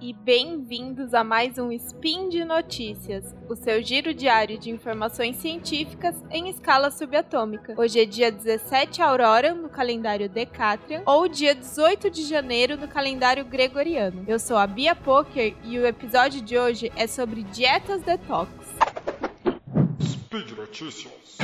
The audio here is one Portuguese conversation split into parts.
e bem-vindos a mais um Spin de Notícias, o seu giro diário de informações científicas em escala subatômica. Hoje é dia 17 Aurora no calendário Decatrian ou dia 18 de janeiro no calendário Gregoriano. Eu sou a Bia Poker e o episódio de hoje é sobre dietas detox. Speed Notícias.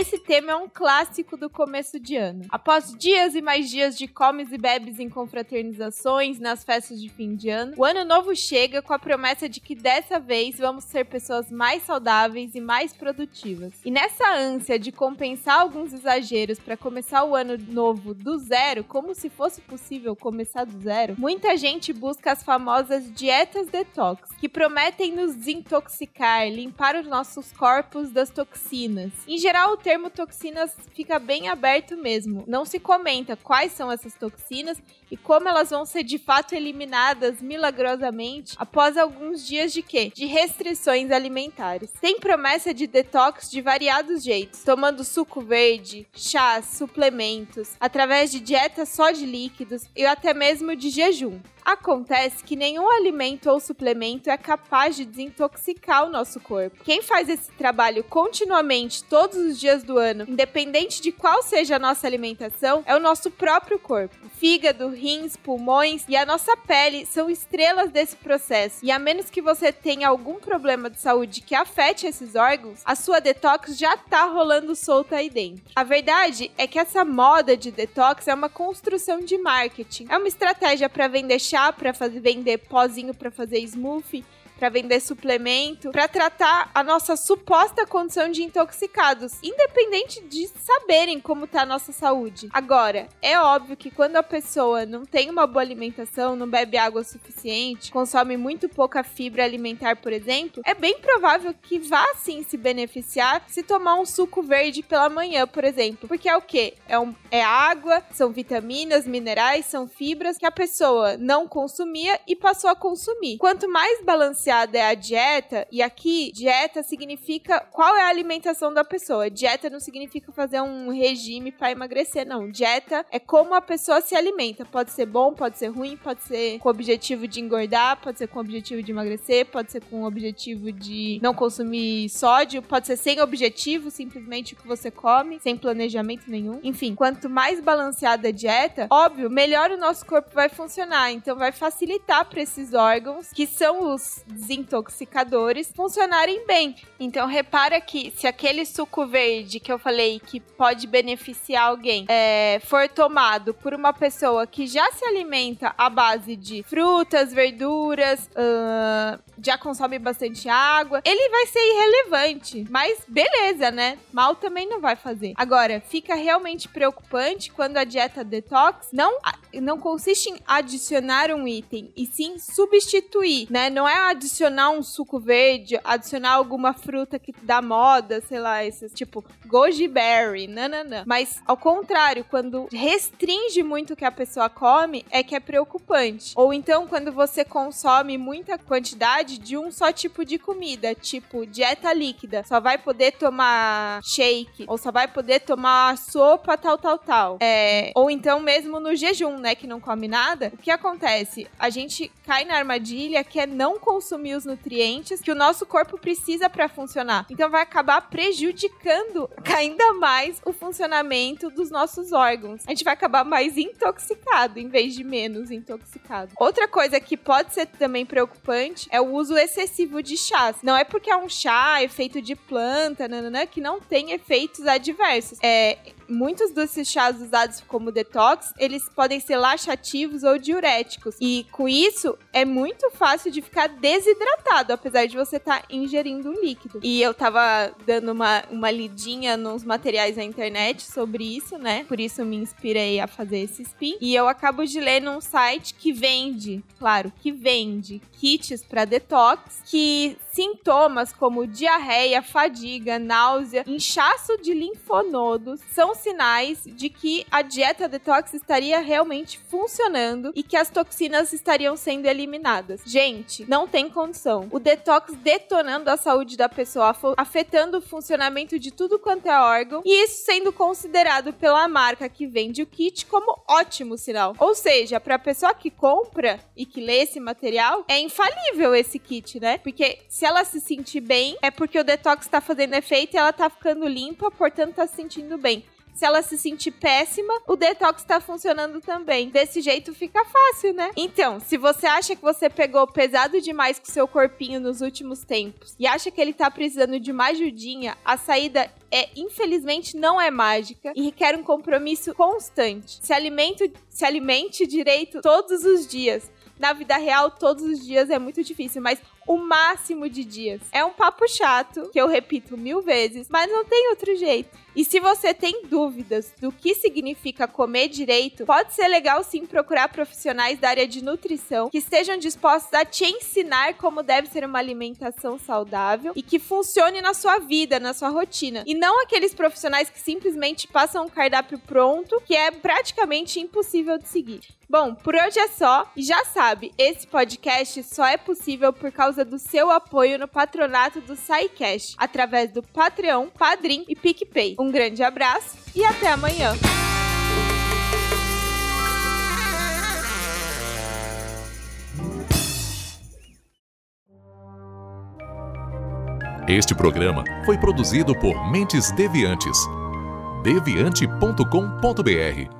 Esse tema é um clássico do começo de ano. Após dias e mais dias de comes e bebes em confraternizações, nas festas de fim de ano, o ano novo chega com a promessa de que dessa vez vamos ser pessoas mais saudáveis e mais produtivas. E nessa ânsia de compensar alguns exageros para começar o ano novo do zero, como se fosse possível começar do zero, muita gente busca as famosas dietas detox, que prometem nos desintoxicar, limpar os nossos corpos das toxinas. Em geral, termo toxinas fica bem aberto mesmo. Não se comenta quais são essas toxinas e como elas vão ser de fato eliminadas milagrosamente após alguns dias de quê? De restrições alimentares. Tem promessa de detox de variados jeitos, tomando suco verde, chás, suplementos, através de dieta só de líquidos e até mesmo de jejum. Acontece que nenhum alimento ou suplemento é capaz de desintoxicar o nosso corpo. Quem faz esse trabalho continuamente todos os dias do ano, independente de qual seja a nossa alimentação, é o nosso próprio corpo. Fígado, rins, pulmões e a nossa pele são estrelas desse processo. E a menos que você tenha algum problema de saúde que afete esses órgãos, a sua detox já tá rolando solta aí dentro. A verdade é que essa moda de detox é uma construção de marketing. É uma estratégia para vender chá, para fazer vender pozinho para fazer smoothie para vender suplemento, para tratar a nossa suposta condição de intoxicados, independente de saberem como tá a nossa saúde. Agora, é óbvio que quando a pessoa não tem uma boa alimentação, não bebe água suficiente, consome muito pouca fibra alimentar, por exemplo, é bem provável que vá sim se beneficiar se tomar um suco verde pela manhã, por exemplo. Porque é o quê? É, um, é água, são vitaminas, minerais, são fibras que a pessoa não consumia e passou a consumir. Quanto mais balanceado balanceada é a dieta, e aqui dieta significa qual é a alimentação da pessoa. Dieta não significa fazer um regime para emagrecer, não. Dieta é como a pessoa se alimenta. Pode ser bom, pode ser ruim, pode ser com o objetivo de engordar, pode ser com o objetivo de emagrecer, pode ser com o objetivo de não consumir sódio, pode ser sem objetivo, simplesmente o que você come, sem planejamento nenhum. Enfim, quanto mais balanceada a dieta, óbvio, melhor o nosso corpo vai funcionar. Então vai facilitar para esses órgãos que são os desintoxicadores funcionarem bem. Então repara que se aquele suco verde que eu falei que pode beneficiar alguém é, for tomado por uma pessoa que já se alimenta à base de frutas, verduras, uh, já consome bastante água, ele vai ser irrelevante. Mas beleza, né? Mal também não vai fazer. Agora, fica realmente preocupante quando a dieta detox não, não consiste em adicionar um item, e sim substituir, né? Não é adicionar um suco verde, adicionar alguma fruta que dá moda, sei lá, esses tipo goji berry, nananã. Mas ao contrário, quando restringe muito o que a pessoa come, é que é preocupante. Ou então quando você consome muita quantidade de um só tipo de comida, tipo dieta líquida, só vai poder tomar shake, ou só vai poder tomar sopa, tal, tal, tal. É, ou então mesmo no jejum, né, que não come nada, o que acontece? A gente cai na armadilha que é não consumir os nutrientes que o nosso corpo precisa para funcionar. Então vai acabar prejudicando ainda mais o funcionamento dos nossos órgãos. A gente vai acabar mais intoxicado em vez de menos intoxicado. Outra coisa que pode ser também preocupante é o uso excessivo de chás. Não é porque é um chá, é feito de planta, nananã, que não tem efeitos adversos. É, muitos desses chás usados como detox, eles podem ser laxativos ou diuréticos. E com isso, é muito fácil de ficar desidratado, apesar de você estar tá ingerindo um líquido. E eu tava dando uma, uma lidinha nos materiais na internet sobre isso, né? Por isso me inspirei a fazer esse spin. E eu acabo de ler num site que vende, claro, que vende kits para detox, que sintomas como diarreia, fadiga, náusea, inchaço de linfonodos são sinais de que a dieta detox estaria realmente funcionando e que as toxinas estariam sendo eliminadas. Gente, não tem condição. O detox detonando a saúde da pessoa, afetando o funcionamento de tudo quanto é órgão, e isso sendo considerado pela marca que vende o kit como ótimo sinal. Ou seja, para a pessoa que compra e que lê esse material, é infalível esse kit, né? Porque se ela se sentir bem, é porque o detox está fazendo efeito e ela tá ficando limpa, portanto tá se sentindo bem. Se ela se sentir péssima, o detox tá funcionando também. Desse jeito fica fácil, né? Então, se você acha que você pegou pesado demais com seu corpinho nos últimos tempos e acha que ele tá precisando de uma ajudinha, a saída é, infelizmente, não é mágica e requer um compromisso constante. Se, alimento, se alimente direito todos os dias. Na vida real, todos os dias é muito difícil, mas o máximo de dias. É um papo chato, que eu repito mil vezes, mas não tem outro jeito. E se você tem dúvidas do que significa comer direito, pode ser legal sim procurar profissionais da área de nutrição que estejam dispostos a te ensinar como deve ser uma alimentação saudável e que funcione na sua vida, na sua rotina. E não aqueles profissionais que simplesmente passam um cardápio pronto, que é praticamente impossível de seguir. Bom, por hoje é só. E já sabe, esse podcast só é possível por causa do seu apoio no patronato do SciCast, através do Patreon, Padrim e PicPay. Um grande abraço e até amanhã. Este programa foi produzido por Mentes Deviantes. deviante.com.br